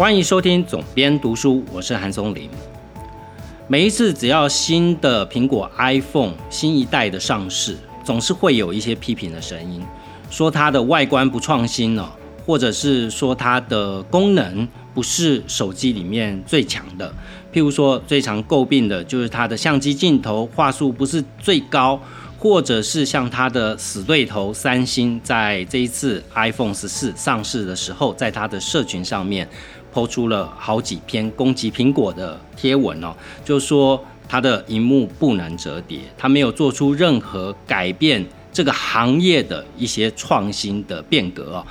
欢迎收听总编读书，我是韩松林。每一次只要新的苹果 iPhone 新一代的上市，总是会有一些批评的声音，说它的外观不创新哦，或者是说它的功能不是手机里面最强的。譬如说，最常诟病的就是它的相机镜头画素不是最高。或者是像它的死对头三星，在这一次 iPhone 十四上市的时候，在它的社群上面抛出了好几篇攻击苹果的贴文哦，就说它的荧幕不能折叠，它没有做出任何改变这个行业的一些创新的变革哦。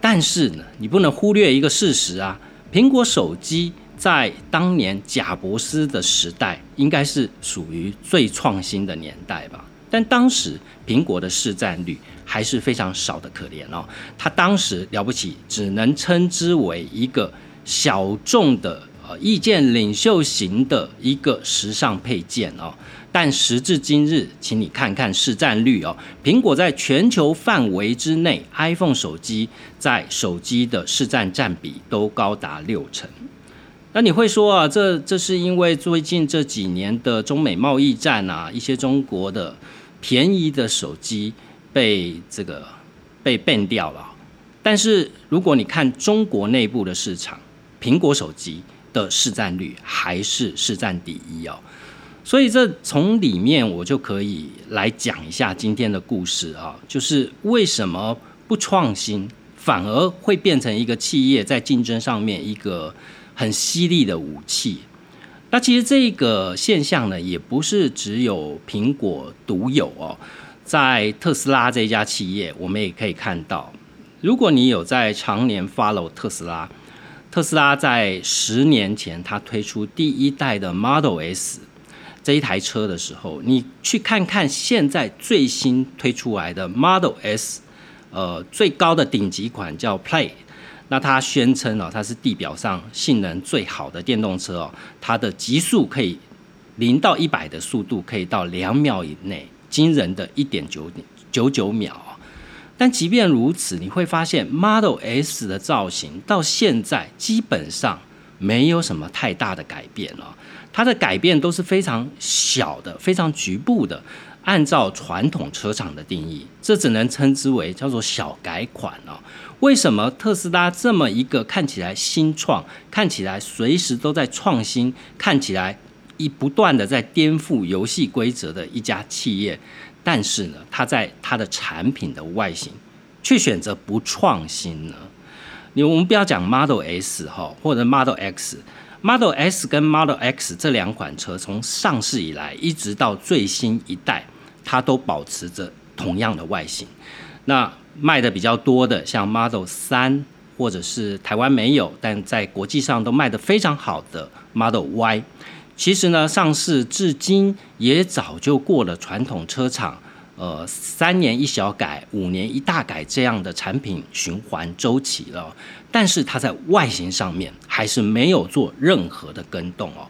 但是呢，你不能忽略一个事实啊，苹果手机在当年贾伯斯的时代，应该是属于最创新的年代吧。但当时苹果的市占率还是非常少的，可怜哦。它当时了不起，只能称之为一个小众的呃意见领袖型的一个时尚配件哦。但时至今日，请你看看市占率哦，苹果在全球范围之内，iPhone 手机在手机的市占占比都高达六成。那你会说啊，这这是因为最近这几年的中美贸易战啊，一些中国的。便宜的手机被这个被 ban 掉了，但是如果你看中国内部的市场，苹果手机的市占率还是市占第一哦，所以这从里面我就可以来讲一下今天的故事啊，就是为什么不创新，反而会变成一个企业在竞争上面一个很犀利的武器。那其实这个现象呢，也不是只有苹果独有哦，在特斯拉这家企业，我们也可以看到，如果你有在常年 follow 特斯拉，特斯拉在十年前它推出第一代的 Model S 这一台车的时候，你去看看现在最新推出来的 Model S，呃，最高的顶级款叫 Play。那它宣称哦，它是地表上性能最好的电动车哦，它的极速可以零到一百的速度可以到两秒以内，惊人的一点九九九秒但即便如此，你会发现 Model S 的造型到现在基本上没有什么太大的改变了，它的改变都是非常小的、非常局部的。按照传统车厂的定义，这只能称之为叫做小改款哦。为什么特斯拉这么一个看起来新创、看起来随时都在创新、看起来一不断的在颠覆游戏规则的一家企业，但是呢，它在它的产品的外形却选择不创新呢？你我们不要讲 Model S 哈，或者 Model X，Model S 跟 Model X 这两款车从上市以来一直到最新一代，它都保持着同样的外形。那卖的比较多的，像 Model 三，或者是台湾没有，但在国际上都卖的非常好的 Model Y，其实呢，上市至今也早就过了传统车厂，呃，三年一小改，五年一大改这样的产品循环周期了。但是它在外形上面还是没有做任何的更动哦。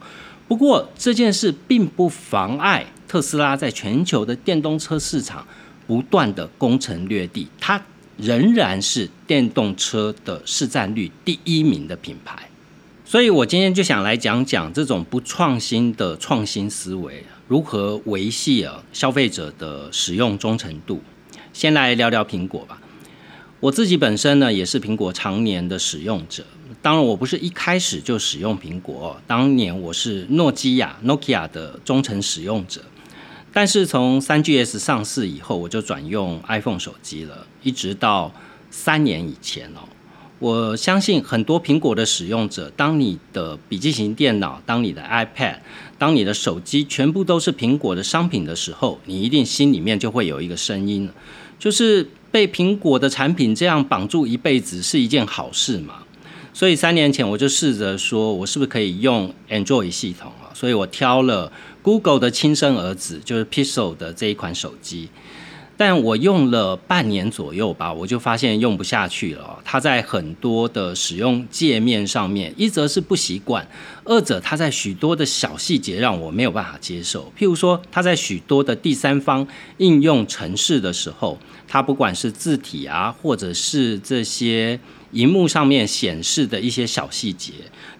不过这件事并不妨碍特斯拉在全球的电动车市场。不断的攻城略地，它仍然是电动车的市占率第一名的品牌。所以我今天就想来讲讲这种不创新的创新思维如何维系啊消费者的使用忠诚度。先来聊聊苹果吧。我自己本身呢也是苹果常年的使用者，当然我不是一开始就使用苹果，当年我是诺基亚 Nokia 的忠诚使用者。但是从三 GS 上市以后，我就转用 iPhone 手机了，一直到三年以前哦。我相信很多苹果的使用者，当你的笔记型电脑、当你的 iPad、当你的手机全部都是苹果的商品的时候，你一定心里面就会有一个声音，就是被苹果的产品这样绑住一辈子是一件好事嘛？所以三年前我就试着说，我是不是可以用 Android 系统啊？所以我挑了。Google 的亲生儿子就是 Pixel 的这一款手机，但我用了半年左右吧，我就发现用不下去了。它在很多的使用界面上面，一则是不习惯，二者它在许多的小细节让我没有办法接受。譬如说，它在许多的第三方应用程式的时候，它不管是字体啊，或者是这些荧幕上面显示的一些小细节，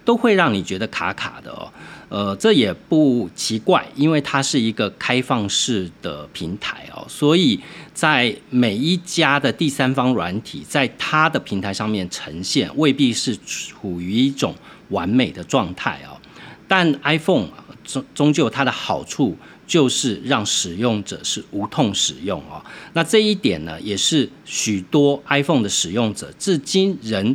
都会让你觉得卡卡的哦。呃，这也不奇怪，因为它是一个开放式的平台哦，所以在每一家的第三方软体在它的平台上面呈现，未必是处于一种完美的状态哦。但 iPhone 终终究它的好处就是让使用者是无痛使用哦。那这一点呢，也是许多 iPhone 的使用者至今仍。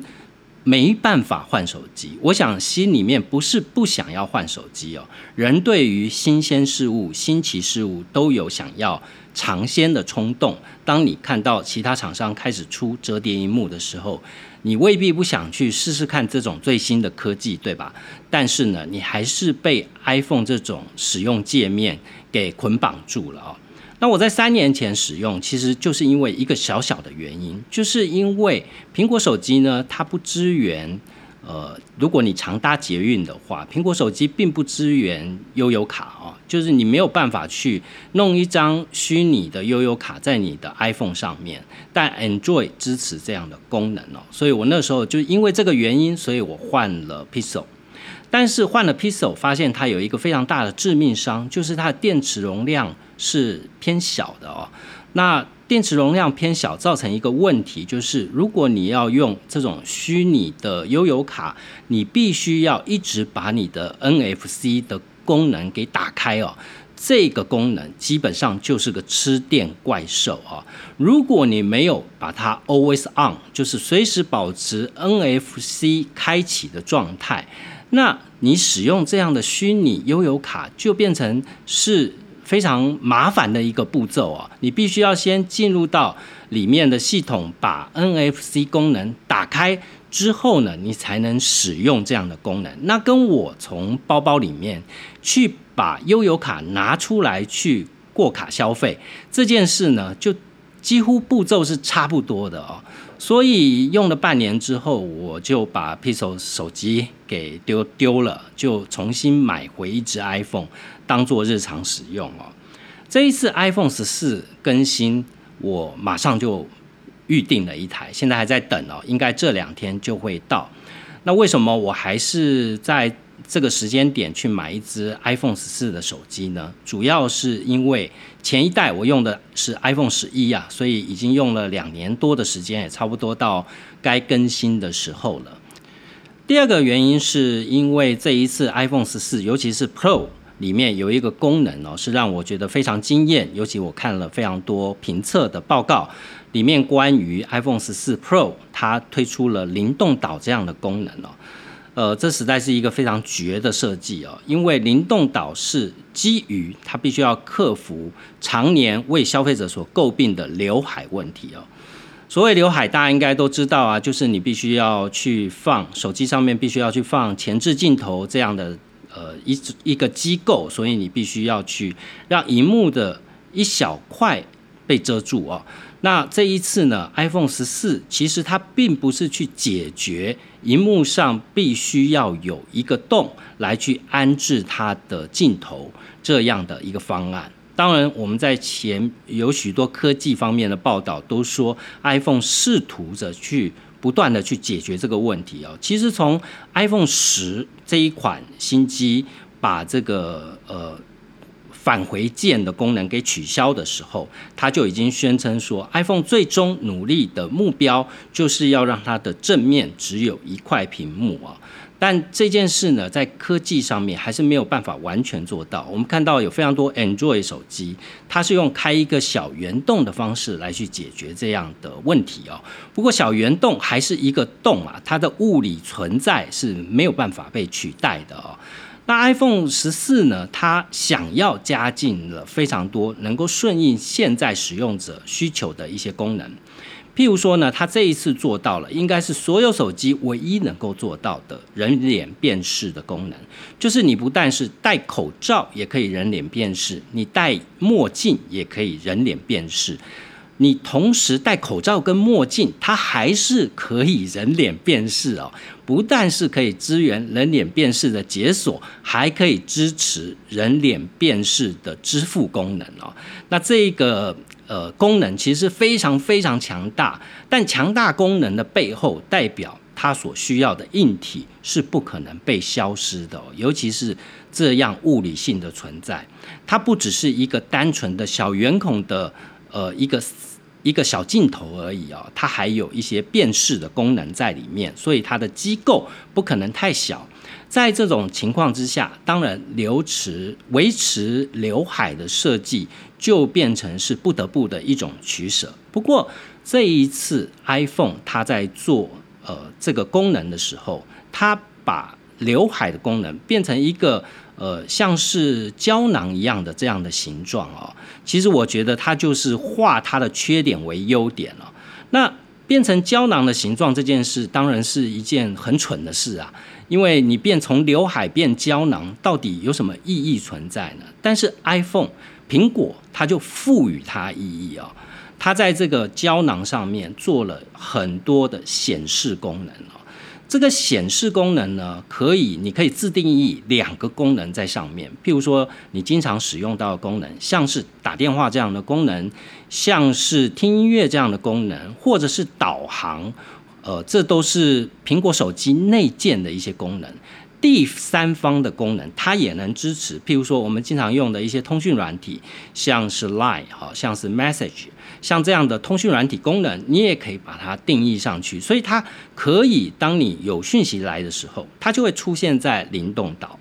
没办法换手机，我想心里面不是不想要换手机哦。人对于新鲜事物、新奇事物都有想要尝鲜的冲动。当你看到其他厂商开始出折叠荧幕的时候，你未必不想去试试看这种最新的科技，对吧？但是呢，你还是被 iPhone 这种使用界面给捆绑住了哦。那我在三年前使用，其实就是因为一个小小的原因，就是因为苹果手机呢，它不支援，呃，如果你常搭捷运的话，苹果手机并不支援悠游卡哦，就是你没有办法去弄一张虚拟的悠游卡在你的 iPhone 上面，但 Android 支持这样的功能哦，所以我那时候就因为这个原因，所以我换了 Pixel。但是换了 Pixel，发现它有一个非常大的致命伤，就是它的电池容量是偏小的哦。那电池容量偏小，造成一个问题，就是如果你要用这种虚拟的悠游卡，你必须要一直把你的 NFC 的功能给打开哦。这个功能基本上就是个吃电怪兽啊！如果你没有把它 Always On，就是随时保持 NFC 开启的状态。那你使用这样的虚拟悠游卡，就变成是非常麻烦的一个步骤啊！你必须要先进入到里面的系统，把 NFC 功能打开之后呢，你才能使用这样的功能。那跟我从包包里面去把悠游卡拿出来去过卡消费这件事呢，就几乎步骤是差不多的哦。所以用了半年之后，我就把 Pixel 手机给丢丢了，就重新买回一只 iPhone 当做日常使用哦。这一次 iPhone 十四更新，我马上就预定了一台，现在还在等哦，应该这两天就会到。那为什么我还是在？这个时间点去买一只 iPhone 十四的手机呢，主要是因为前一代我用的是 iPhone 十一啊，所以已经用了两年多的时间，也差不多到该更新的时候了。第二个原因是因为这一次 iPhone 十四，尤其是 Pro 里面有一个功能哦，是让我觉得非常惊艳，尤其我看了非常多评测的报告，里面关于 iPhone 十四 Pro 它推出了灵动岛这样的功能哦。呃，这实在是一个非常绝的设计哦，因为灵动岛是基于它必须要克服常年为消费者所诟病的刘海问题哦。所谓刘海，大家应该都知道啊，就是你必须要去放手机上面必须要去放前置镜头这样的呃一一个机构，所以你必须要去让荧幕的一小块被遮住哦。那这一次呢，iPhone 十四其实它并不是去解决荧幕上必须要有一个洞来去安置它的镜头这样的一个方案。当然，我们在前有许多科技方面的报道都说，iPhone 试图着去不断的去解决这个问题哦。其实从 iPhone 十这一款新机把这个呃。返回键的功能给取消的时候，他就已经宣称说，iPhone 最终努力的目标就是要让它的正面只有一块屏幕啊。但这件事呢，在科技上面还是没有办法完全做到。我们看到有非常多 Android 手机，它是用开一个小圆洞的方式来去解决这样的问题哦。不过小圆洞还是一个洞啊，它的物理存在是没有办法被取代的哦。那 iPhone 十四呢？它想要加进了非常多能够顺应现在使用者需求的一些功能，譬如说呢，它这一次做到了，应该是所有手机唯一能够做到的人脸辨识的功能，就是你不但是戴口罩也可以人脸辨识，你戴墨镜也可以人脸辨识。你同时戴口罩跟墨镜，它还是可以人脸辨识哦。不但是可以支援人脸辨识的解锁，还可以支持人脸辨识的支付功能哦。那这个呃功能其实非常非常强大，但强大功能的背后代表它所需要的硬体是不可能被消失的，尤其是这样物理性的存在，它不只是一个单纯的小圆孔的呃一个。一个小镜头而已哦，它还有一些辨识的功能在里面，所以它的机构不可能太小。在这种情况之下，当然留持维持刘海的设计就变成是不得不的一种取舍。不过这一次 iPhone 它在做呃这个功能的时候，它把刘海的功能变成一个。呃，像是胶囊一样的这样的形状哦，其实我觉得它就是化它的缺点为优点了。那变成胶囊的形状这件事，当然是一件很蠢的事啊，因为你变从刘海变胶囊，到底有什么意义存在呢？但是 iPhone 苹果它就赋予它意义哦，它在这个胶囊上面做了很多的显示功能哦。这个显示功能呢，可以，你可以自定义两个功能在上面。譬如说，你经常使用到的功能，像是打电话这样的功能，像是听音乐这样的功能，或者是导航，呃，这都是苹果手机内建的一些功能。第三方的功能，它也能支持。譬如说，我们经常用的一些通讯软体，像是 Line，好像是 Message。像这样的通讯软体功能，你也可以把它定义上去，所以它可以当你有讯息来的时候，它就会出现在灵动岛。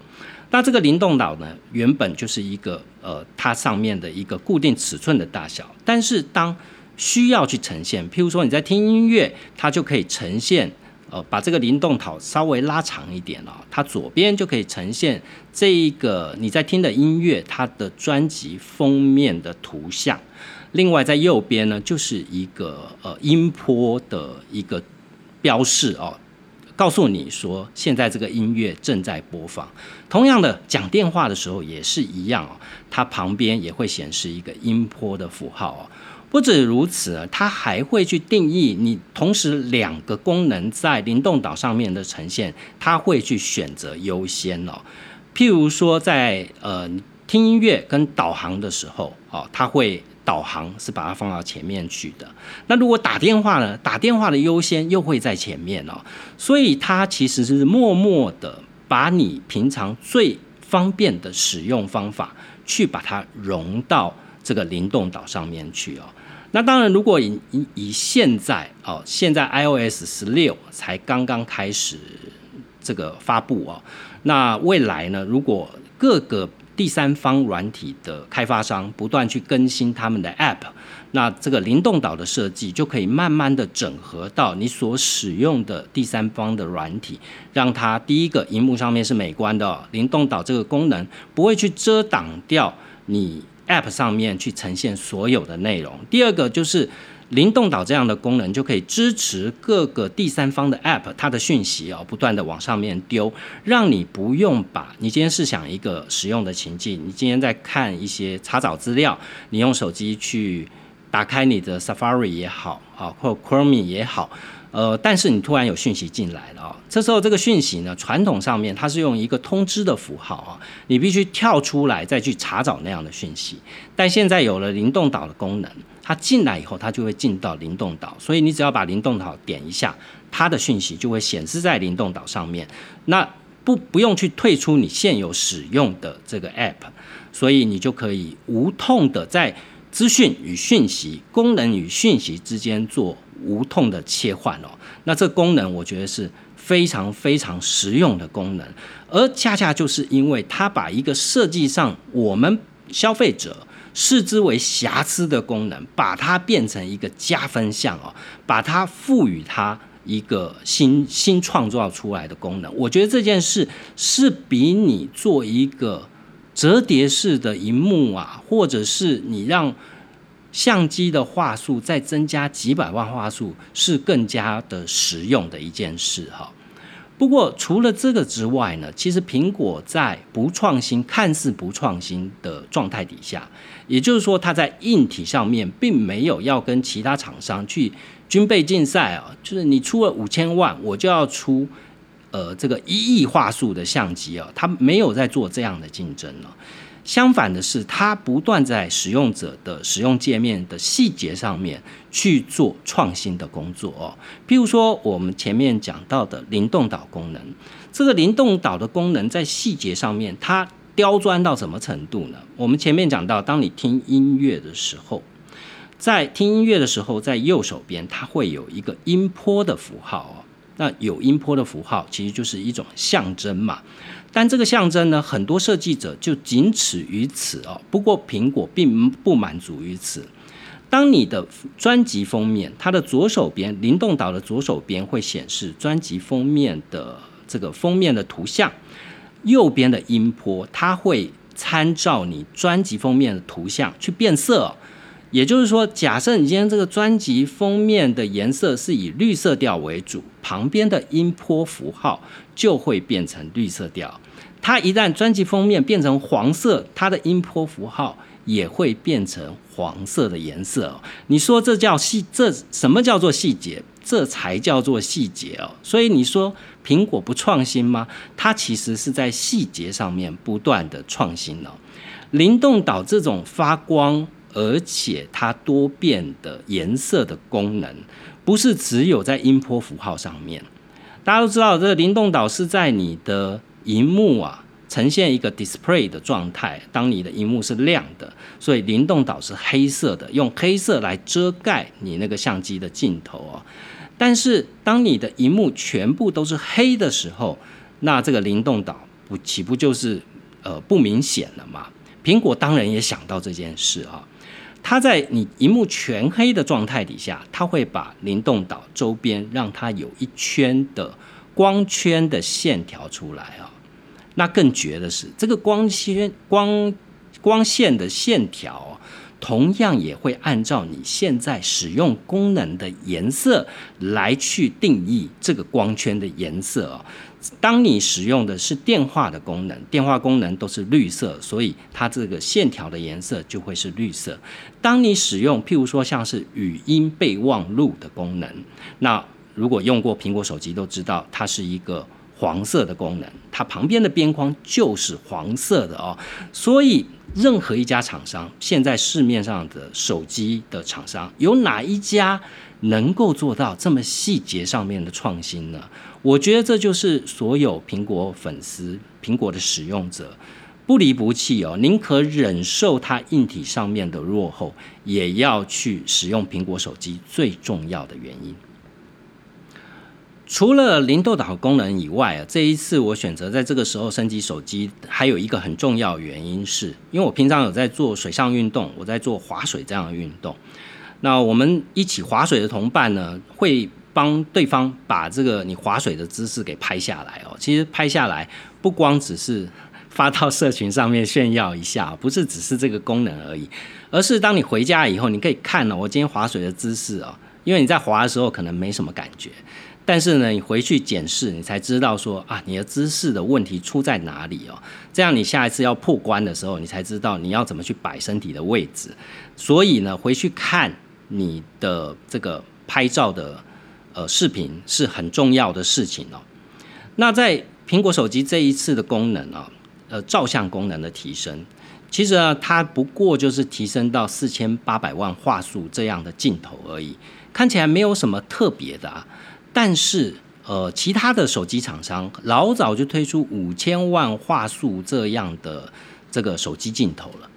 那这个灵动岛呢，原本就是一个呃，它上面的一个固定尺寸的大小，但是当需要去呈现，譬如说你在听音乐，它就可以呈现呃，把这个灵动岛稍微拉长一点了，它左边就可以呈现这一个你在听的音乐它的专辑封面的图像。另外，在右边呢，就是一个呃音波的一个标示哦，告诉你说现在这个音乐正在播放。同样的，讲电话的时候也是一样哦，它旁边也会显示一个音波的符号哦。不止如此，它还会去定义你同时两个功能在灵动岛上面的呈现，它会去选择优先哦。譬如说，在呃听音乐跟导航的时候哦，它会。导航是把它放到前面去的。那如果打电话呢？打电话的优先又会在前面哦。所以它其实是默默的把你平常最方便的使用方法，去把它融到这个灵动岛上面去哦。那当然，如果以以以现在哦，现在 iOS 十六才刚刚开始这个发布哦。那未来呢？如果各个第三方软体的开发商不断去更新他们的 App，那这个灵动岛的设计就可以慢慢的整合到你所使用的第三方的软体，让它第一个荧幕上面是美观的，灵动岛这个功能不会去遮挡掉你 App 上面去呈现所有的内容。第二个就是。灵动岛这样的功能就可以支持各个第三方的 App，它的讯息哦不断的往上面丢，让你不用把你今天试想一个使用的情境，你今天在看一些查找资料，你用手机去打开你的 Safari 也好啊，或 Chrome 也好。呃，但是你突然有讯息进来了啊，这时候这个讯息呢，传统上面它是用一个通知的符号啊，你必须跳出来再去查找那样的讯息。但现在有了灵动岛的功能，它进来以后，它就会进到灵动岛，所以你只要把灵动岛点一下，它的讯息就会显示在灵动岛上面。那不不用去退出你现有使用的这个 app，所以你就可以无痛的在资讯与讯息、功能与讯息之间做。无痛的切换哦，那这功能我觉得是非常非常实用的功能，而恰恰就是因为它把一个设计上我们消费者视之为瑕疵的功能，把它变成一个加分项哦，把它赋予它一个新新创造出来的功能，我觉得这件事是比你做一个折叠式的荧幕啊，或者是你让。相机的画素再增加几百万画素是更加的实用的一件事哈。不过除了这个之外呢，其实苹果在不创新、看似不创新的状态底下，也就是说它在硬体上面并没有要跟其他厂商去军备竞赛啊，就是你出了五千万，我就要出呃这个一亿画素的相机啊，它没有在做这样的竞争了。相反的是，它不断在使用者的使用界面的细节上面去做创新的工作哦。譬如说，我们前面讲到的灵动岛功能，这个灵动岛的功能在细节上面，它刁钻到什么程度呢？我们前面讲到，当你听音乐的时候，在听音乐的时候，在右手边它会有一个音波的符号哦。那有音波的符号，其实就是一种象征嘛。但这个象征呢，很多设计者就仅此于此哦。不过苹果并不满足于此。当你的专辑封面，它的左手边灵动岛的左手边会显示专辑封面的这个封面的图像，右边的音波它会参照你专辑封面的图像去变色。也就是说，假设你今天这个专辑封面的颜色是以绿色调为主，旁边的音波符号就会变成绿色调。它一旦专辑封面变成黄色，它的音波符号也会变成黄色的颜色。你说这叫细？这什么叫做细节？这才叫做细节哦。所以你说苹果不创新吗？它其实是在细节上面不断的创新哦。灵动岛这种发光。而且它多变的颜色的功能，不是只有在音波符号上面。大家都知道，这个灵动岛是在你的荧幕啊呈现一个 display 的状态。当你的荧幕是亮的，所以灵动岛是黑色的，用黑色来遮盖你那个相机的镜头哦。但是当你的荧幕全部都是黑的时候，那这个灵动岛不岂不就是呃不明显了吗？苹果当然也想到这件事啊。它在你荧幕全黑的状态底下，它会把灵动岛周边让它有一圈的光圈的线条出来啊。那更绝的是，这个光圈光光线的线条，同样也会按照你现在使用功能的颜色来去定义这个光圈的颜色啊。当你使用的是电话的功能，电话功能都是绿色，所以它这个线条的颜色就会是绿色。当你使用譬如说像是语音备忘录的功能，那如果用过苹果手机都知道，它是一个黄色的功能，它旁边的边框就是黄色的哦。所以任何一家厂商，现在市面上的手机的厂商，有哪一家能够做到这么细节上面的创新呢？我觉得这就是所有苹果粉丝、苹果的使用者不离不弃哦，宁可忍受它硬体上面的落后，也要去使用苹果手机最重要的原因。除了零豆岛功能以外啊，这一次我选择在这个时候升级手机，还有一个很重要原因，是因为我平常有在做水上运动，我在做划水这样的运动。那我们一起划水的同伴呢，会。帮对方把这个你划水的姿势给拍下来哦。其实拍下来不光只是发到社群上面炫耀一下，不是只是这个功能而已，而是当你回家以后，你可以看了我今天划水的姿势哦。因为你在划的时候可能没什么感觉，但是呢，你回去检视，你才知道说啊，你的姿势的问题出在哪里哦。这样你下一次要破关的时候，你才知道你要怎么去摆身体的位置。所以呢，回去看你的这个拍照的。呃，视频是很重要的事情哦。那在苹果手机这一次的功能啊，呃，照相功能的提升，其实呢，它不过就是提升到四千八百万画素这样的镜头而已，看起来没有什么特别的啊。但是，呃，其他的手机厂商老早就推出五千万画素这样的这个手机镜头了。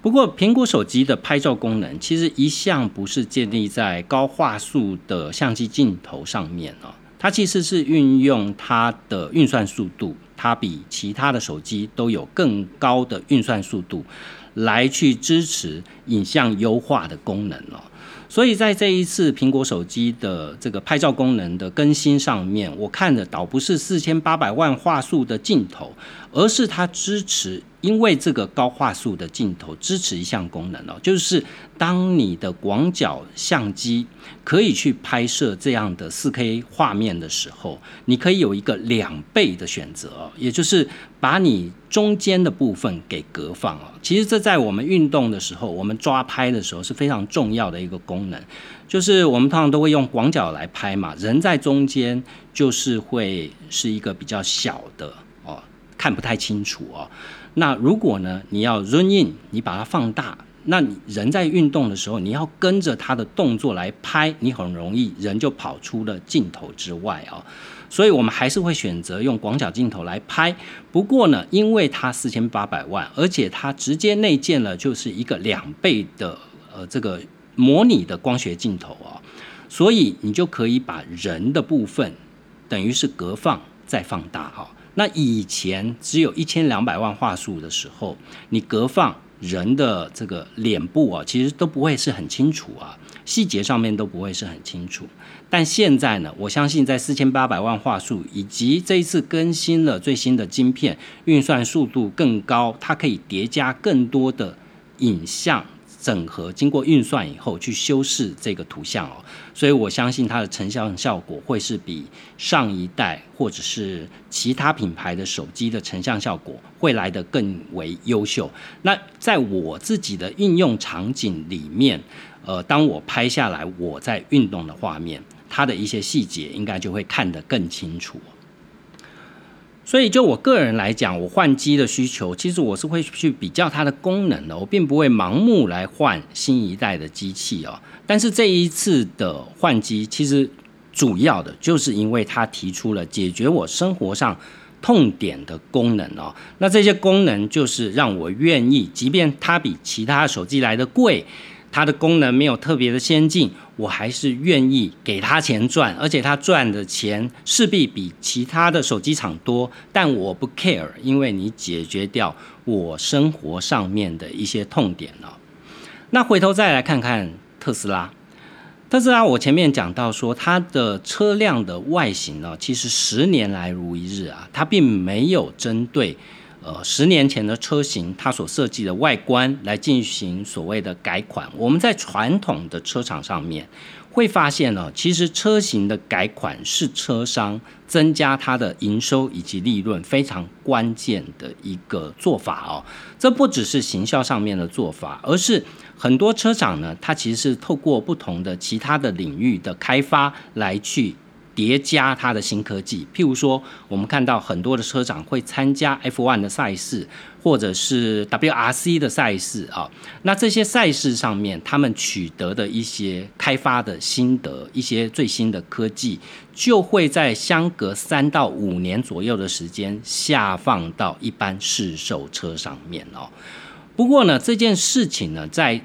不过，苹果手机的拍照功能其实一向不是建立在高画素的相机镜头上面哦，它其实是运用它的运算速度，它比其他的手机都有更高的运算速度，来去支持影像优化的功能哦。所以在这一次苹果手机的这个拍照功能的更新上面，我看的倒不是四千八百万画素的镜头，而是它支持。因为这个高画素的镜头支持一项功能哦，就是当你的广角相机可以去拍摄这样的四 K 画面的时候，你可以有一个两倍的选择，也就是把你中间的部分给隔放哦。其实这在我们运动的时候，我们抓拍的时候是非常重要的一个功能，就是我们通常都会用广角来拍嘛，人在中间就是会是一个比较小的哦。看不太清楚哦。那如果呢，你要 run in，你把它放大，那你人在运动的时候，你要跟着他的动作来拍，你很容易人就跑出了镜头之外哦。所以我们还是会选择用广角镜头来拍。不过呢，因为它四千八百万，而且它直接内建了就是一个两倍的呃这个模拟的光学镜头啊，所以你就可以把人的部分等于是隔放再放大哈。那以前只有一千两百万画素的时候，你隔放人的这个脸部啊，其实都不会是很清楚啊，细节上面都不会是很清楚。但现在呢，我相信在四千八百万画素以及这一次更新了最新的晶片，运算速度更高，它可以叠加更多的影像整合，经过运算以后去修饰这个图像哦，所以我相信它的成像效果会是比上一代或者是其他品牌的手机的成像效果会来得更为优秀。那在我自己的应用场景里面，呃，当我拍下来我在运动的画面。它的一些细节应该就会看得更清楚，所以就我个人来讲，我换机的需求，其实我是会去比较它的功能的，我并不会盲目来换新一代的机器哦。但是这一次的换机，其实主要的就是因为它提出了解决我生活上痛点的功能哦。那这些功能就是让我愿意，即便它比其他手机来的贵。它的功能没有特别的先进，我还是愿意给他钱赚，而且他赚的钱势必比其他的手机厂多，但我不 care，因为你解决掉我生活上面的一些痛点了。那回头再来看看特斯拉，特斯拉我前面讲到说它的车辆的外形呢，其实十年来如一日啊，它并没有针对。呃，十年前的车型，它所设计的外观来进行所谓的改款。我们在传统的车厂上面会发现呢，其实车型的改款是车商增加它的营收以及利润非常关键的一个做法哦。这不只是行销上面的做法，而是很多车厂呢，它其实是透过不同的其他的领域的开发来去。叠加它的新科技，譬如说，我们看到很多的车长会参加 F1 的赛事，或者是 WRC 的赛事啊。那这些赛事上面，他们取得的一些开发的心得，一些最新的科技，就会在相隔三到五年左右的时间下放到一般市售车上面哦。不过呢，这件事情呢，在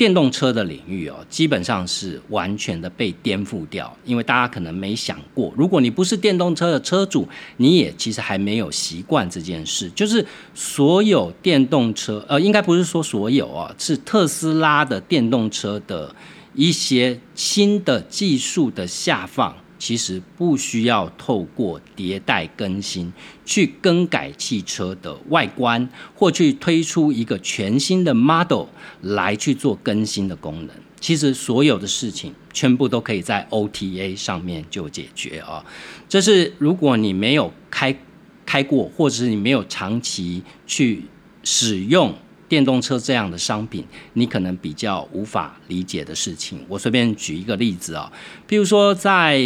电动车的领域哦，基本上是完全的被颠覆掉，因为大家可能没想过，如果你不是电动车的车主，你也其实还没有习惯这件事，就是所有电动车，呃，应该不是说所有啊，是特斯拉的电动车的一些新的技术的下放。其实不需要透过迭代更新去更改汽车的外观，或去推出一个全新的 model 来去做更新的功能。其实所有的事情全部都可以在 OTA 上面就解决啊。这是如果你没有开开过，或者是你没有长期去使用。电动车这样的商品，你可能比较无法理解的事情。我随便举一个例子啊，比如说在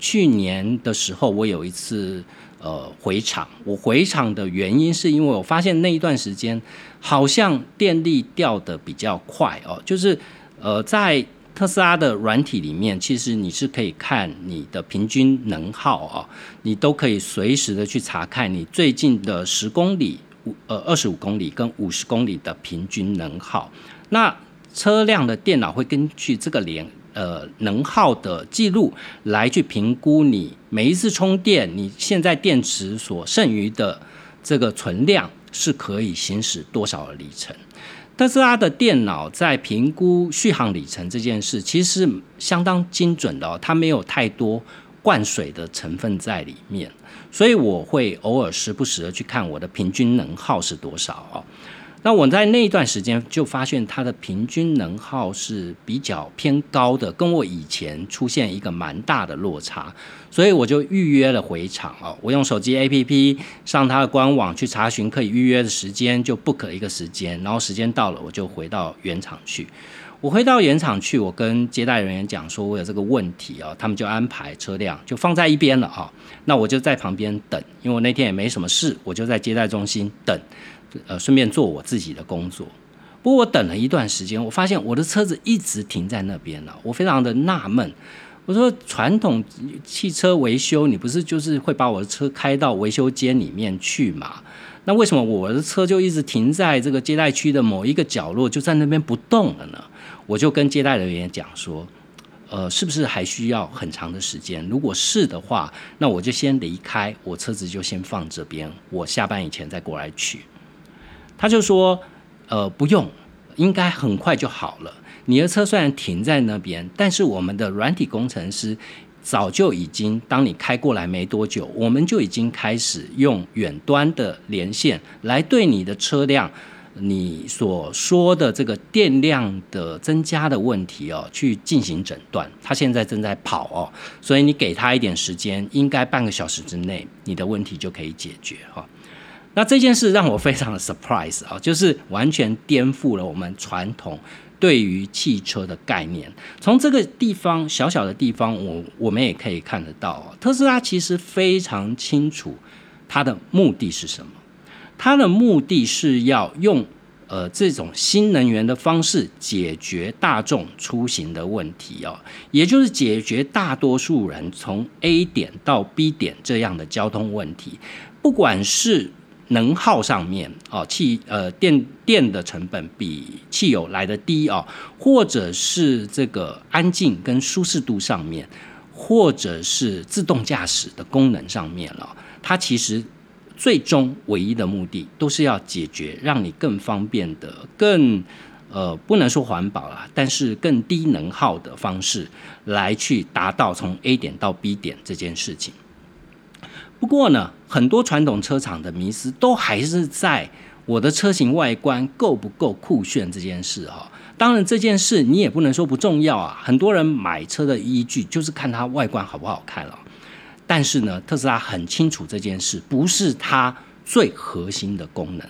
去年的时候，我有一次呃回厂，我回厂的原因是因为我发现那一段时间好像电力掉的比较快哦，就是呃在特斯拉的软体里面，其实你是可以看你的平均能耗啊，你都可以随时的去查看你最近的十公里。五呃二十五公里跟五十公里的平均能耗，那车辆的电脑会根据这个连呃能耗的记录来去评估你每一次充电，你现在电池所剩余的这个存量是可以行驶多少里程。特斯拉的电脑在评估续航里程这件事，其实相当精准的哦，它没有太多灌水的成分在里面。所以我会偶尔时不时的去看我的平均能耗是多少哦。那我在那一段时间就发现它的平均能耗是比较偏高的，跟我以前出现一个蛮大的落差，所以我就预约了回厂哦。我用手机 APP 上它的官网去查询可以预约的时间，就 book 一个时间，然后时间到了我就回到原厂去。我回到原厂去，我跟接待人员讲说，我有这个问题哦，他们就安排车辆就放在一边了啊。那我就在旁边等，因为我那天也没什么事，我就在接待中心等，呃，顺便做我自己的工作。不过我等了一段时间，我发现我的车子一直停在那边了，我非常的纳闷。我说传统汽车维修，你不是就是会把我的车开到维修间里面去嘛？那为什么我的车就一直停在这个接待区的某一个角落，就在那边不动了呢？我就跟接待人员讲说，呃，是不是还需要很长的时间？如果是的话，那我就先离开，我车子就先放这边，我下班以前再过来取。他就说，呃，不用，应该很快就好了。你的车虽然停在那边，但是我们的软体工程师。早就已经，当你开过来没多久，我们就已经开始用远端的连线来对你的车辆，你所说的这个电量的增加的问题哦，去进行诊断。他现在正在跑哦，所以你给他一点时间，应该半个小时之内，你的问题就可以解决哈。那这件事让我非常的 surprise 啊，就是完全颠覆了我们传统。对于汽车的概念，从这个地方小小的地方，我我们也可以看得到，特斯拉其实非常清楚它的目的是什么。它的目的是要用呃这种新能源的方式解决大众出行的问题哦，也就是解决大多数人从 A 点到 B 点这样的交通问题，不管是。能耗上面哦，汽呃电电的成本比汽油来的低哦，或者是这个安静跟舒适度上面，或者是自动驾驶的功能上面了，它其实最终唯一的目的都是要解决让你更方便的、更呃不能说环保啦，但是更低能耗的方式来去达到从 A 点到 B 点这件事情。不过呢，很多传统车厂的迷思都还是在我的车型外观够不够酷炫这件事哈。当然这件事你也不能说不重要啊。很多人买车的依据就是看它外观好不好看了。但是呢，特斯拉很清楚这件事不是它最核心的功能，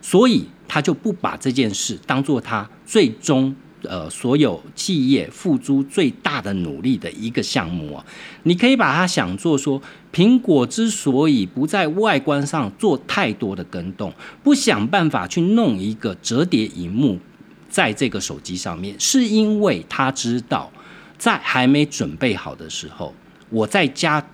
所以他就不把这件事当做他最终。呃，所有企业付出最大的努力的一个项目啊，你可以把它想做说，苹果之所以不在外观上做太多的跟动，不想办法去弄一个折叠荧幕在这个手机上面，是因为他知道，在还没准备好的时候，我在家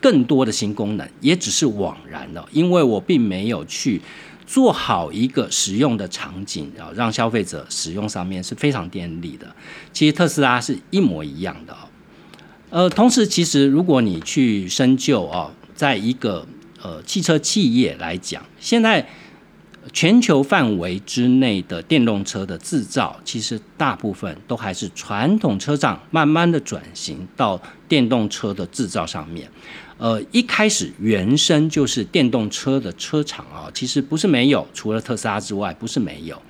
更多的新功能，也只是枉然了，因为我并没有去。做好一个使用的场景，啊让消费者使用上面是非常便利的。其实特斯拉是一模一样的哦。呃，同时其实如果你去深究哦，在一个呃汽车企业来讲，现在全球范围之内的电动车的制造，其实大部分都还是传统车厂慢慢的转型到电动车的制造上面。呃，一开始原生就是电动车的车厂啊，其实不是没有，除了特斯拉之外，不是没有，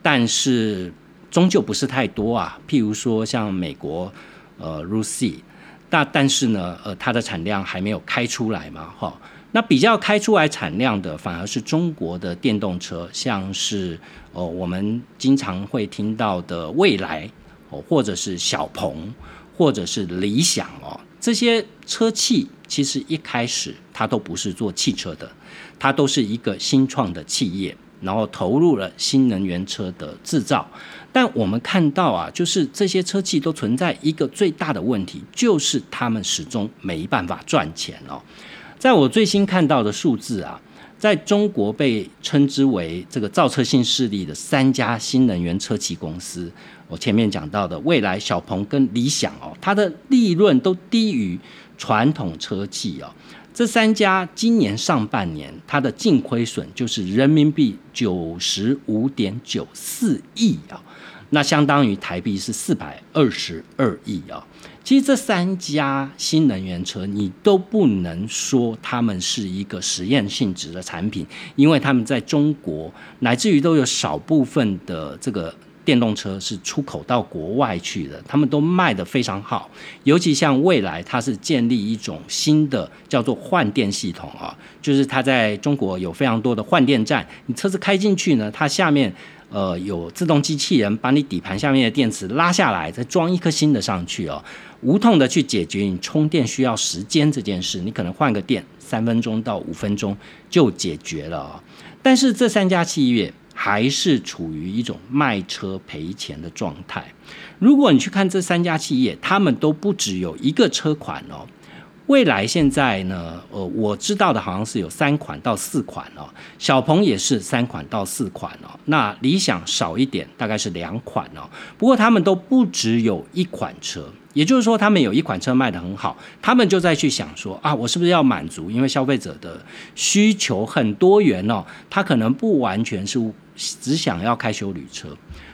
但是终究不是太多啊。譬如说像美国，呃 r u s i 那但是呢，呃，它的产量还没有开出来嘛，哈。那比较开出来产量的，反而是中国的电动车，像是哦，我们经常会听到的蔚来哦，或者是小鹏，或者是理想哦。这些车企其实一开始它都不是做汽车的，它都是一个新创的企业，然后投入了新能源车的制造。但我们看到啊，就是这些车企都存在一个最大的问题，就是他们始终没办法赚钱哦。在我最新看到的数字啊，在中国被称之为这个造车新势力的三家新能源车企公司。我前面讲到的未来、小鹏跟理想哦，它的利润都低于传统车企哦。这三家今年上半年它的净亏损就是人民币九十五点九四亿啊，那相当于台币是四百二十二亿啊。其实这三家新能源车你都不能说他们是一个实验性质的产品，因为他们在中国乃至于都有少部分的这个。电动车是出口到国外去的，他们都卖得非常好。尤其像未来，它是建立一种新的叫做换电系统啊，就是它在中国有非常多的换电站，你车子开进去呢，它下面呃有自动机器人把你底盘下面的电池拉下来，再装一颗新的上去哦，无痛的去解决你充电需要时间这件事，你可能换个电三分钟到五分钟就解决了啊。但是这三家企业。还是处于一种卖车赔钱的状态。如果你去看这三家企业，他们都不只有一个车款哦。未来现在呢，呃，我知道的好像是有三款到四款哦。小鹏也是三款到四款哦。那理想少一点，大概是两款哦。不过他们都不只有一款车，也就是说，他们有一款车卖得很好，他们就在去想说啊，我是不是要满足？因为消费者的需求很多元哦，他可能不完全是。只想要开修旅车，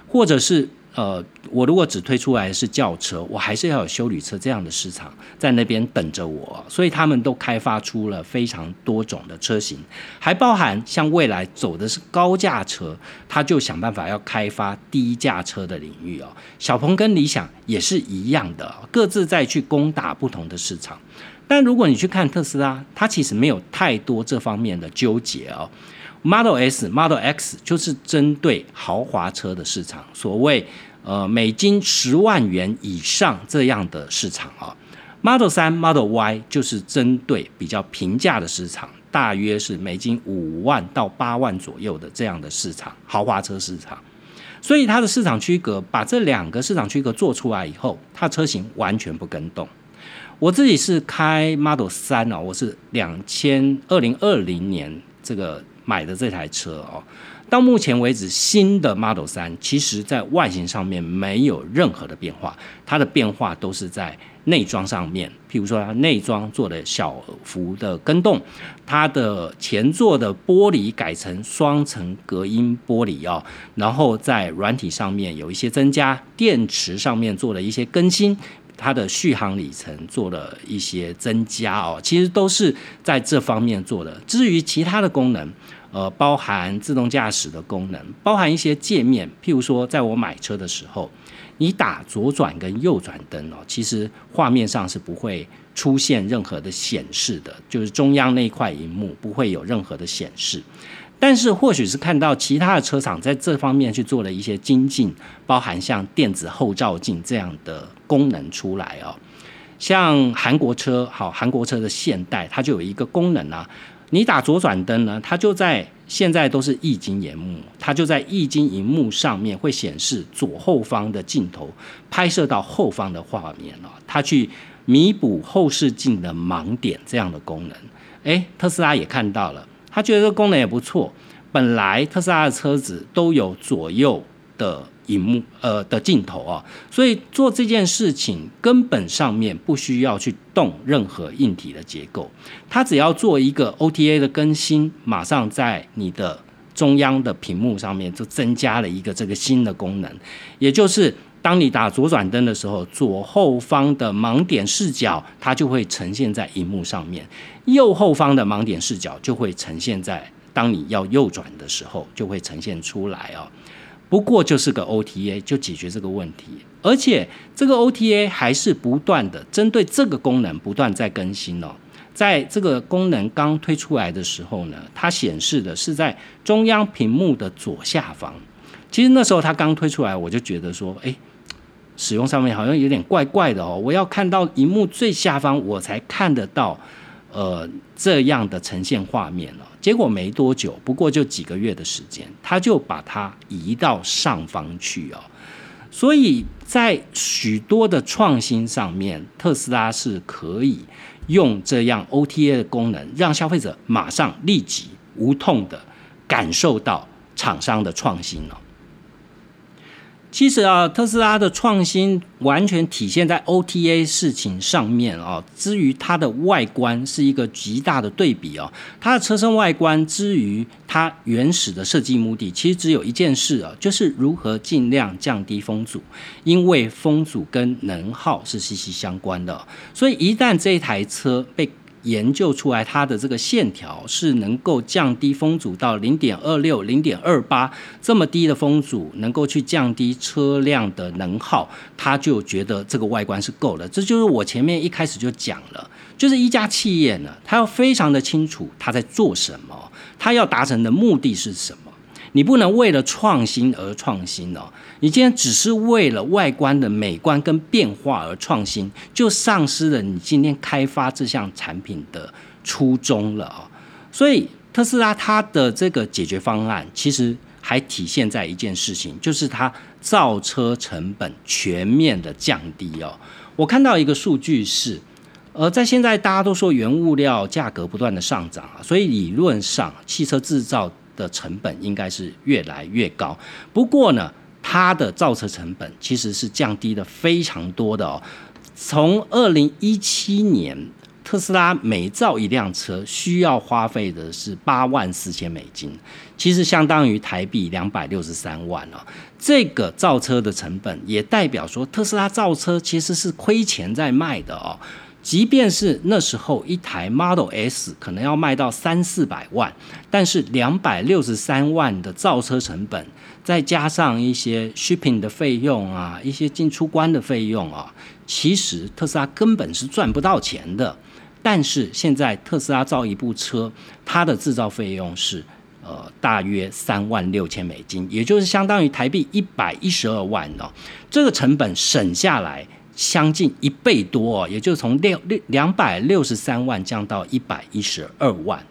或者是呃，我如果只推出来是轿车，我还是要有修旅车这样的市场在那边等着我，所以他们都开发出了非常多种的车型，还包含像未来走的是高价车，他就想办法要开发低价车的领域哦。小鹏跟理想也是一样的，各自在去攻打不同的市场。但如果你去看特斯拉，它其实没有太多这方面的纠结哦。Model S、Model X 就是针对豪华车的市场，所谓呃美金十万元以上这样的市场啊。Model 三、Model Y 就是针对比较平价的市场，大约是美金五万到八万左右的这样的市场，豪华车市场。所以它的市场区隔，把这两个市场区隔做出来以后，它车型完全不跟动。我自己是开 Model 三哦，我是两千二零二零年这个。买的这台车哦，到目前为止，新的 Model 三其实在外形上面没有任何的变化，它的变化都是在内装上面。譬如说，它内装做了小幅的更动，它的前座的玻璃改成双层隔音玻璃哦，然后在软体上面有一些增加，电池上面做了一些更新。它的续航里程做了一些增加哦，其实都是在这方面做的。至于其他的功能，呃，包含自动驾驶的功能，包含一些界面，譬如说，在我买车的时候，你打左转跟右转灯哦，其实画面上是不会出现任何的显示的，就是中央那一块荧幕不会有任何的显示。但是，或许是看到其他的车厂在这方面去做了一些精进，包含像电子后照镜这样的功能出来哦。像韩国车，好，韩国车的现代，它就有一个功能啊，你打左转灯呢，它就在现在都是液晶荧幕，它就在液晶荧幕上面会显示左后方的镜头拍摄到后方的画面哦，它去弥补后视镜的盲点这样的功能。诶，特斯拉也看到了。他觉得这功能也不错。本来特斯拉的车子都有左右的荧幕，呃的镜头啊，所以做这件事情根本上面不需要去动任何硬体的结构，它只要做一个 OTA 的更新，马上在你的中央的屏幕上面就增加了一个这个新的功能，也就是。当你打左转灯的时候，左后方的盲点视角它就会呈现在荧幕上面，右后方的盲点视角就会呈现在当你要右转的时候就会呈现出来哦。不过就是个 OTA 就解决这个问题，而且这个 OTA 还是不断的针对这个功能不断在更新哦。在这个功能刚推出来的时候呢，它显示的是在中央屏幕的左下方。其实那时候它刚推出来，我就觉得说，哎。使用上面好像有点怪怪的哦，我要看到荧幕最下方，我才看得到，呃，这样的呈现画面了。结果没多久，不过就几个月的时间，他就把它移到上方去哦。所以在许多的创新上面，特斯拉是可以用这样 OTA 的功能，让消费者马上立即无痛的感受到厂商的创新了。其实啊，特斯拉的创新完全体现在 OTA 事情上面啊。至于它的外观是一个极大的对比哦。它的车身外观之于它原始的设计目的，其实只有一件事啊，就是如何尽量降低风阻，因为风阻跟能耗是息息相关的。所以一旦这一台车被研究出来它的这个线条是能够降低风阻到零点二六、零点二八这么低的风阻，能够去降低车辆的能耗，他就觉得这个外观是够了。这就是我前面一开始就讲了，就是一家企业呢，他要非常的清楚他在做什么，他要达成的目的是什么。你不能为了创新而创新哦，你今天只是为了外观的美观跟变化而创新，就丧失了你今天开发这项产品的初衷了啊。所以特斯拉它的这个解决方案，其实还体现在一件事情，就是它造车成本全面的降低哦。我看到一个数据是，呃，在现在大家都说原物料价格不断的上涨啊，所以理论上汽车制造。的成本应该是越来越高，不过呢，它的造车成本其实是降低的非常多的哦。从二零一七年，特斯拉每造一辆车需要花费的是八万四千美金，其实相当于台币两百六十三万哦。这个造车的成本也代表说，特斯拉造车其实是亏钱在卖的哦。即便是那时候一台 Model S 可能要卖到三四百万，但是两百六十三万的造车成本，再加上一些 shipping 的费用啊，一些进出关的费用啊，其实特斯拉根本是赚不到钱的。但是现在特斯拉造一部车，它的制造费用是呃大约三万六千美金，也就是相当于台币一百一十二万哦，这个成本省下来。将近一倍多，哦也就从六六两百六十三万降到一百一十二万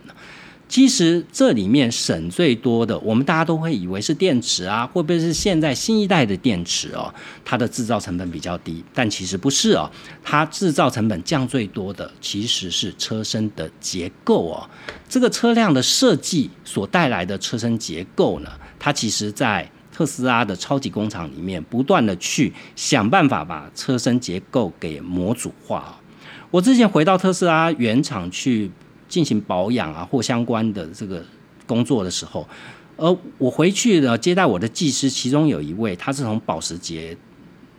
其实这里面省最多的，我们大家都会以为是电池啊，会不会是现在新一代的电池哦？它的制造成本比较低，但其实不是哦。它制造成本降最多的其实是车身的结构哦。这个车辆的设计所带来的车身结构呢，它其实在。特斯拉的超级工厂里面，不断的去想办法把车身结构给模组化。我之前回到特斯拉原厂去进行保养啊，或相关的这个工作的时候，而我回去呢接待我的技师，其中有一位他是从保时捷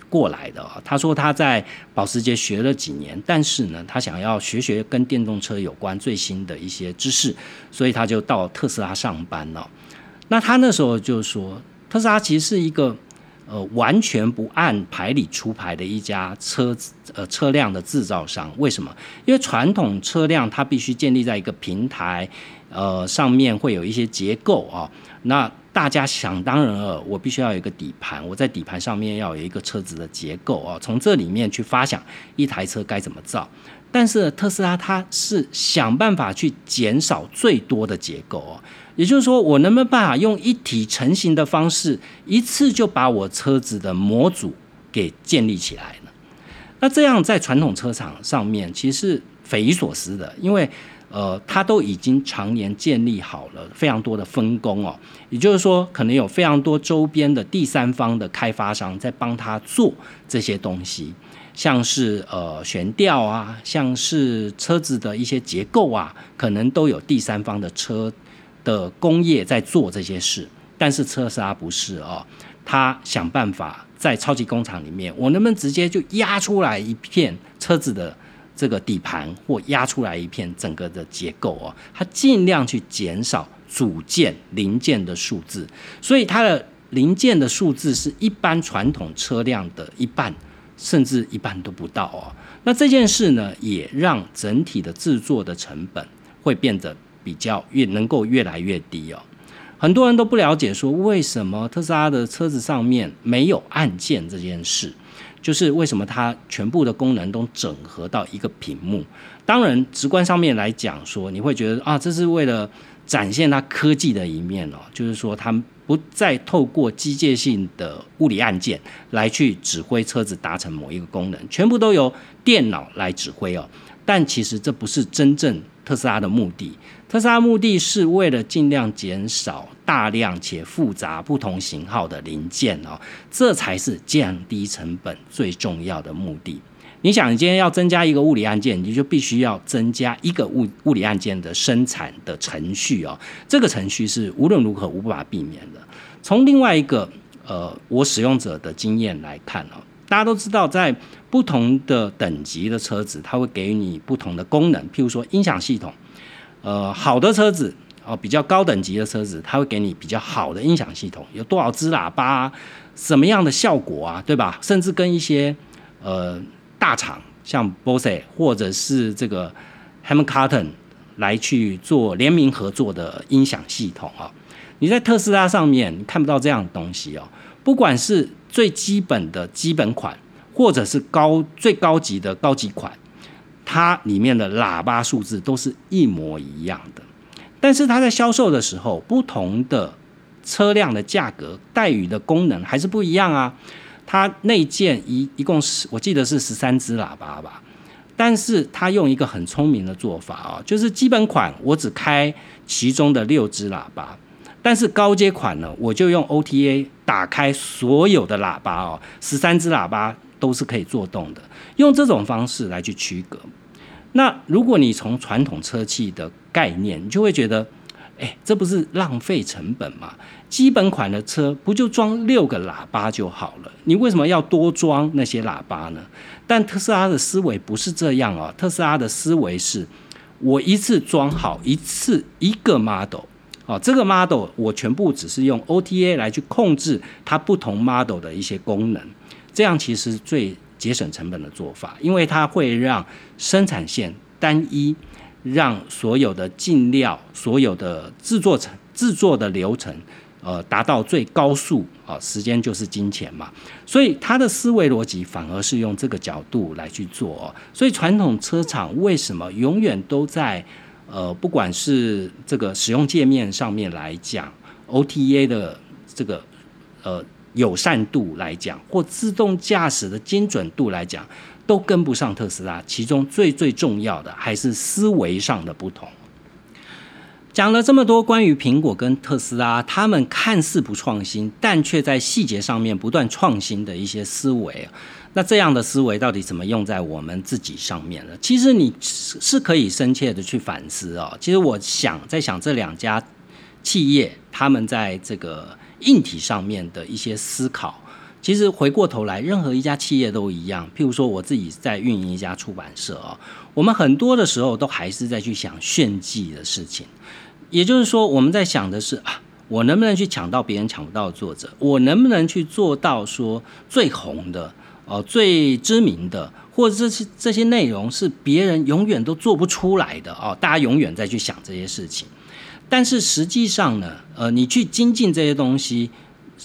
过来的，他说他在保时捷学了几年，但是呢，他想要学学跟电动车有关最新的一些知识，所以他就到特斯拉上班了。那他那时候就说。特斯拉其实是一个呃完全不按牌理出牌的一家车呃车辆的制造商。为什么？因为传统车辆它必须建立在一个平台，呃上面会有一些结构啊。那大家想当然了，我必须要有一个底盘，我在底盘上面要有一个车子的结构啊，从这里面去发想一台车该怎么造。但是特斯拉它是想办法去减少最多的结构哦。也就是说，我能不能办法用一体成型的方式，一次就把我车子的模组给建立起来呢？那这样在传统车厂上面其实匪夷所思的，因为呃，它都已经常年建立好了非常多的分工哦。也就是说，可能有非常多周边的第三方的开发商在帮他做这些东西，像是呃悬吊啊，像是车子的一些结构啊，可能都有第三方的车。的工业在做这些事，但是特斯拉不是哦，他想办法在超级工厂里面，我能不能直接就压出来一片车子的这个底盘，或压出来一片整个的结构哦？他尽量去减少组件零件的数字，所以它的零件的数字是一般传统车辆的一半，甚至一半都不到哦。那这件事呢，也让整体的制作的成本会变得。比较越能够越来越低哦，很多人都不了解说为什么特斯拉的车子上面没有按键这件事，就是为什么它全部的功能都整合到一个屏幕。当然，直观上面来讲说，你会觉得啊，这是为了展现它科技的一面哦，就是说它不再透过机械性的物理按键来去指挥车子达成某一个功能，全部都由电脑来指挥哦。但其实这不是真正特斯拉的目的。特斯拉目的是为了尽量减少大量且复杂不同型号的零件哦，这才是降低成本最重要的目的。你想，你今天要增加一个物理按键，你就必须要增加一个物物理按键的生产的程序哦。这个程序是无论如何无法避免的。从另外一个呃，我使用者的经验来看哦。大家都知道，在不同的等级的车子，它会给你不同的功能。譬如说音响系统，呃，好的车子哦，比较高等级的车子，它会给你比较好的音响系统，有多少支喇叭，什么样的效果啊，对吧？甚至跟一些呃大厂，像 Bose 或者是这个 h a m Carton 来去做联名合作的音响系统啊。你在特斯拉上面看不到这样的东西哦，不管是最基本的基本款，或者是高最高级的高级款，它里面的喇叭数字都是一模一样的。但是它在销售的时候，不同的车辆的价格、待遇的功能还是不一样啊。它内建一一共是我记得是十三支喇叭吧，但是它用一个很聪明的做法啊，就是基本款我只开其中的六支喇叭。但是高阶款呢，我就用 OTA 打开所有的喇叭哦，十三支喇叭都是可以做动的，用这种方式来去区隔。那如果你从传统车企的概念，你就会觉得，哎，这不是浪费成本吗？基本款的车不就装六个喇叭就好了？你为什么要多装那些喇叭呢？但特斯拉的思维不是这样哦，特斯拉的思维是，我一次装好一次一个 model。哦，这个 model 我全部只是用 OTA 来去控制它不同 model 的一些功能，这样其实最节省成本的做法，因为它会让生产线单一，让所有的进料、所有的制作成制作的流程，呃，达到最高速啊，时间就是金钱嘛，所以他的思维逻辑反而是用这个角度来去做。所以传统车厂为什么永远都在？呃，不管是这个使用界面上面来讲，OTA 的这个呃友善度来讲，或自动驾驶的精准度来讲，都跟不上特斯拉。其中最最重要的还是思维上的不同。讲了这么多关于苹果跟特斯拉，他们看似不创新，但却在细节上面不断创新的一些思维。那这样的思维到底怎么用在我们自己上面呢？其实你是可以深切的去反思哦。其实我想在想这两家企业他们在这个硬体上面的一些思考，其实回过头来，任何一家企业都一样。譬如说我自己在运营一家出版社哦，我们很多的时候都还是在去想炫技的事情。也就是说，我们在想的是啊，我能不能去抢到别人抢不到的作者？我能不能去做到说最红的？哦，最知名的，或者这些这些内容是别人永远都做不出来的哦，大家永远在去想这些事情，但是实际上呢，呃，你去精进这些东西，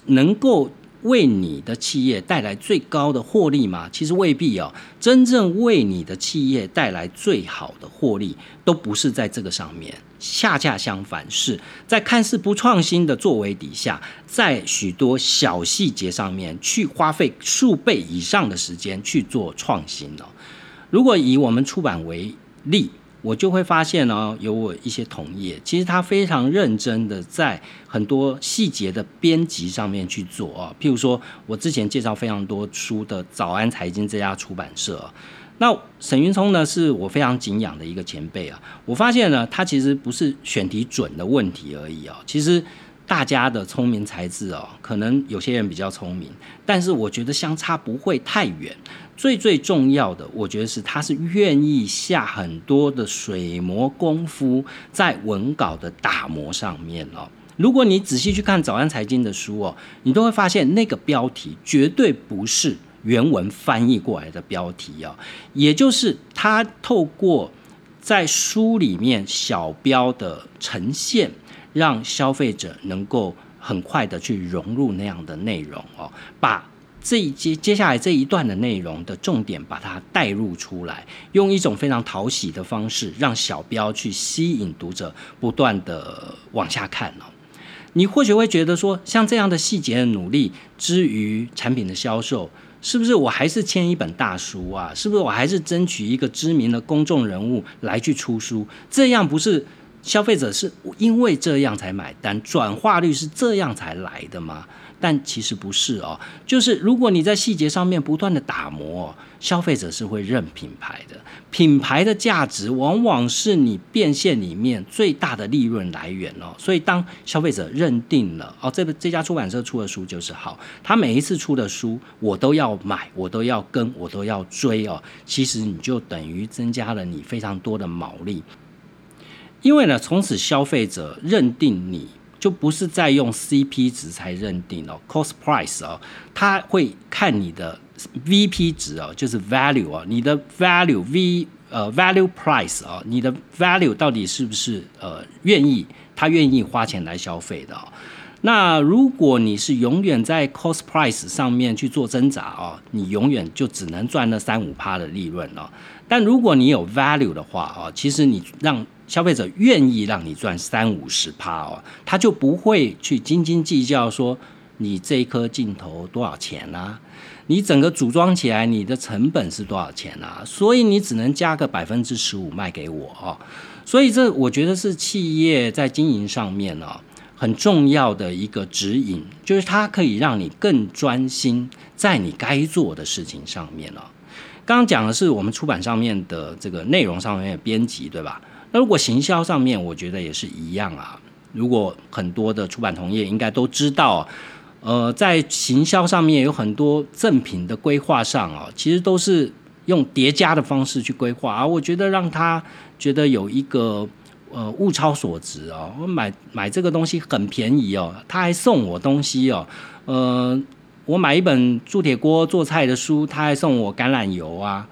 能够。为你的企业带来最高的获利吗？其实未必哦。真正为你的企业带来最好的获利，都不是在这个上面。恰恰相反，是在看似不创新的作为底下，在许多小细节上面去花费数倍以上的时间去做创新哦。如果以我们出版为例。我就会发现呢，有我一些同业，其实他非常认真的在很多细节的编辑上面去做啊。譬如说，我之前介绍非常多书的早安财经这家出版社，那沈云聪呢是我非常敬仰的一个前辈啊。我发现呢，他其实不是选题准的问题而已啊，其实。大家的聪明才智哦，可能有些人比较聪明，但是我觉得相差不会太远。最最重要的，我觉得是他是愿意下很多的水磨功夫在文稿的打磨上面哦。如果你仔细去看早安财经的书哦，你都会发现那个标题绝对不是原文翻译过来的标题哦，也就是他透过在书里面小标的呈现。让消费者能够很快的去融入那样的内容哦，把这一接接下来这一段的内容的重点把它带入出来，用一种非常讨喜的方式，让小标去吸引读者不断的往下看哦。你或许会觉得说，像这样的细节的努力之于产品的销售，是不是我还是签一本大书啊？是不是我还是争取一个知名的公众人物来去出书？这样不是？消费者是因为这样才买单，转化率是这样才来的吗？但其实不是哦，就是如果你在细节上面不断的打磨，消费者是会认品牌的。品牌的价值往往是你变现里面最大的利润来源哦。所以当消费者认定了哦，这个这家出版社出的书就是好，他每一次出的书我都要买，我都要跟，我都要追哦。其实你就等于增加了你非常多的毛利，因为呢，从此消费者认定你。就不是在用 CP 值才认定哦，cost price 哦，他会看你的 VP 值哦，就是 value 哦，你的 value V 呃 value price 哦，你的 value 到底是不是呃愿意他愿意花钱来消费的哦？那如果你是永远在 cost price 上面去做挣扎哦，你永远就只能赚那三五趴的利润哦。但如果你有 value 的话哦，其实你让消费者愿意让你赚三五十趴哦，他就不会去斤斤计较说你这一颗镜头多少钱啊，你整个组装起来你的成本是多少钱啊？所以你只能加个百分之十五卖给我哦。所以这我觉得是企业在经营上面呢很重要的一个指引，就是它可以让你更专心在你该做的事情上面了。刚刚讲的是我们出版上面的这个内容上面的编辑，对吧？那如果行销上面，我觉得也是一样啊。如果很多的出版同业应该都知道，呃，在行销上面有很多赠品的规划上啊，其实都是用叠加的方式去规划啊。我觉得让他觉得有一个呃物超所值哦，我买买这个东西很便宜哦，他还送我东西哦，呃，我买一本铸铁锅做菜的书，他还送我橄榄油啊。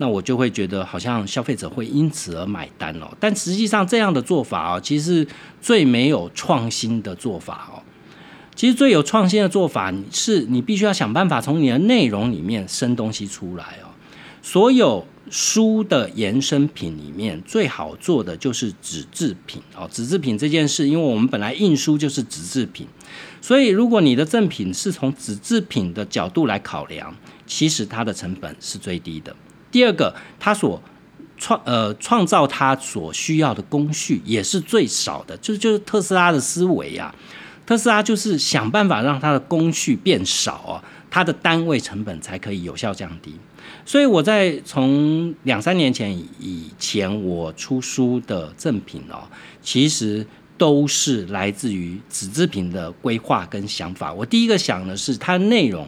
那我就会觉得好像消费者会因此而买单哦，但实际上这样的做法哦，其实最没有创新的做法哦。其实最有创新的做法是你必须要想办法从你的内容里面生东西出来哦。所有书的延伸品里面最好做的就是纸制品哦，纸制品这件事，因为我们本来印书就是纸制品，所以如果你的赠品是从纸制品的角度来考量，其实它的成本是最低的。第二个，它所创呃创造它所需要的工序也是最少的，就就是特斯拉的思维啊。特斯拉就是想办法让它的工序变少啊，它的单位成本才可以有效降低。所以我在从两三年前以前我出书的赠品哦，其实都是来自于纸制品的规划跟想法。我第一个想的是它内容。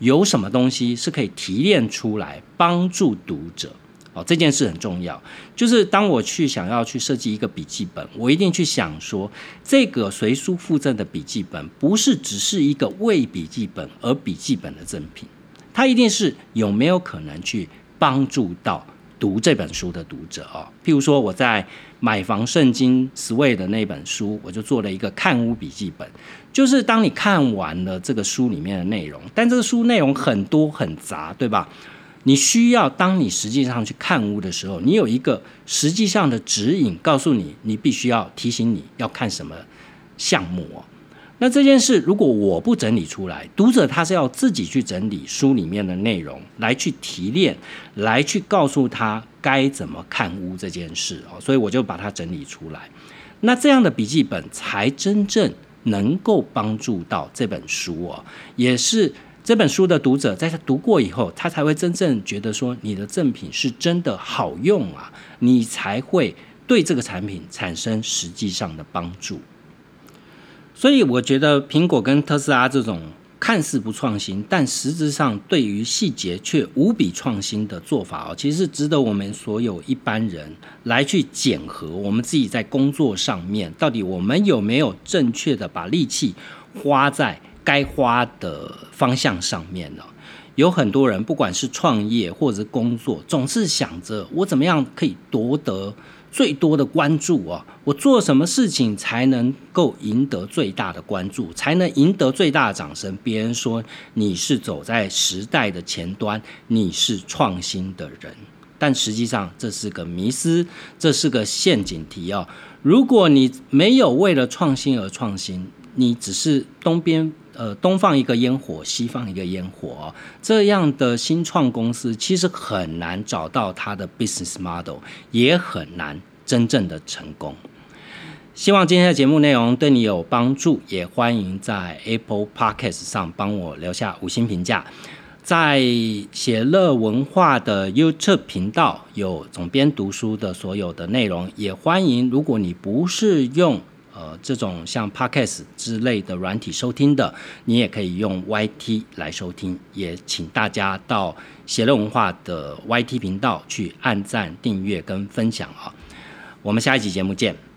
有什么东西是可以提炼出来帮助读者？哦，这件事很重要。就是当我去想要去设计一个笔记本，我一定去想说，这个随书附赠的笔记本不是只是一个为笔记本而笔记本的赠品，它一定是有没有可能去帮助到。读这本书的读者哦，譬如说我在买房圣经十位的那本书，我就做了一个看屋笔记本，就是当你看完了这个书里面的内容，但这个书内容很多很杂，对吧？你需要当你实际上去看屋的时候，你有一个实际上的指引，告诉你你必须要提醒你要看什么项目哦。那这件事如果我不整理出来，读者他是要自己去整理书里面的内容，来去提炼，来去告诉他该怎么看屋这件事哦。所以我就把它整理出来。那这样的笔记本才真正能够帮助到这本书哦，也是这本书的读者在他读过以后，他才会真正觉得说你的赠品是真的好用啊，你才会对这个产品产生实际上的帮助。所以我觉得苹果跟特斯拉这种看似不创新，但实质上对于细节却无比创新的做法哦，其实是值得我们所有一般人来去检核我们自己在工作上面到底我们有没有正确的把力气花在该花的方向上面呢？有很多人不管是创业或者工作，总是想着我怎么样可以夺得。最多的关注啊，我做什么事情才能够赢得最大的关注，才能赢得最大的掌声？别人说你是走在时代的前端，你是创新的人，但实际上这是个迷思，这是个陷阱题啊！如果你没有为了创新而创新，你只是东边。呃，东放一个烟火，西放一个烟火，这样的新创公司其实很难找到它的 business model，也很难真正的成功。希望今天的节目内容对你有帮助，也欢迎在 Apple Podcast 上帮我留下五星评价。在写乐文化的 YouTube 频道有总编读书的所有的内容，也欢迎。如果你不是用呃这种像 Podcast 之类的软体收听的，你也可以用 YT 来收听。也请大家到写乐文化的 YT 频道去按赞、订阅跟分享啊！我们下一集节目见。